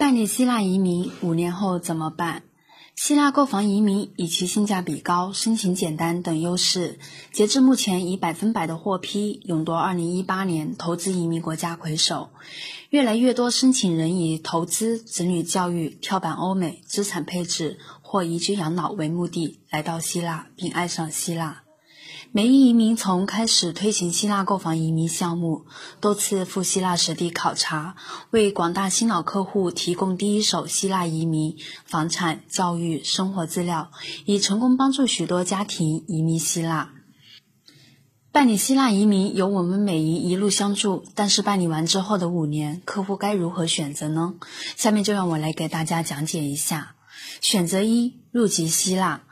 办理希腊移民五年后怎么办？希腊购房移民以其性价比高、申请简单等优势，截至目前以百分百的获批勇夺2018年投资移民国家魁首。越来越多申请人以投资、子女教育、跳板欧美、资产配置或移居养老为目的来到希腊，并爱上希腊。美伊移民从开始推行希腊购房移民项目，多次赴希腊实地考察，为广大新老客户提供第一手希腊移民房产、教育、生活资料，已成功帮助许多家庭移民希腊。办理希腊移民由我们美伊一路相助，但是办理完之后的五年，客户该如何选择呢？下面就让我来给大家讲解一下。选择一：入籍希腊。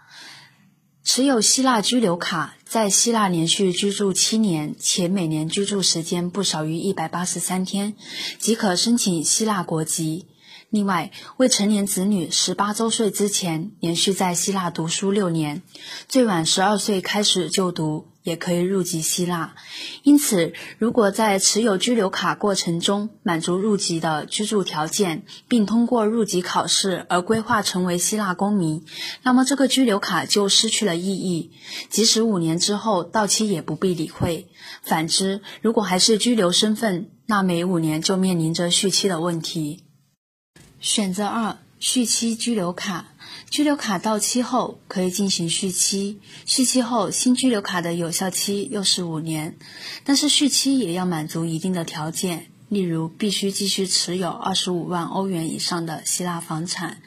持有希腊居留卡，在希腊连续居住七年，且每年居住时间不少于一百八十三天，即可申请希腊国籍。另外，未成年子女十八周岁之前连续在希腊读书六年，最晚十二岁开始就读。也可以入籍希腊，因此，如果在持有居留卡过程中满足入籍的居住条件，并通过入籍考试而规划成为希腊公民，那么这个居留卡就失去了意义，即使五年之后到期也不必理会。反之，如果还是居留身份，那每五年就面临着续期的问题。选择二。续期居留卡，居留卡到期后可以进行续期，续期后新居留卡的有效期又是五年，但是续期也要满足一定的条件，例如必须继续持有二十五万欧元以上的希腊房产，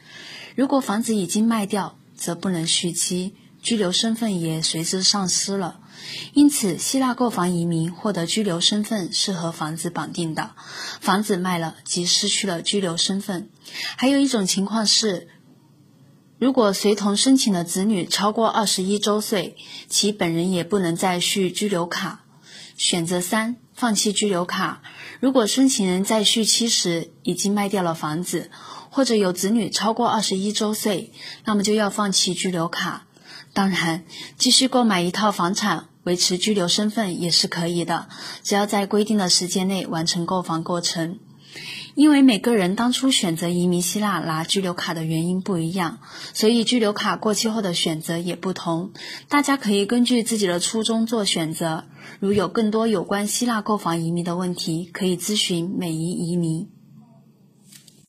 如果房子已经卖掉，则不能续期，居留身份也随之丧失了。因此，希腊购房移民获得居留身份是和房子绑定的，房子卖了即失去了居留身份。还有一种情况是，如果随同申请的子女超过二十一周岁，其本人也不能再续居留卡。选择三，放弃居留卡。如果申请人在续期时已经卖掉了房子，或者有子女超过二十一周岁，那么就要放弃居留卡。当然，继续购买一套房产。维持居留身份也是可以的，只要在规定的时间内完成购房过程。因为每个人当初选择移民希腊拿居留卡的原因不一样，所以居留卡过期后的选择也不同。大家可以根据自己的初衷做选择。如有更多有关希腊购房移民的问题，可以咨询美移移民。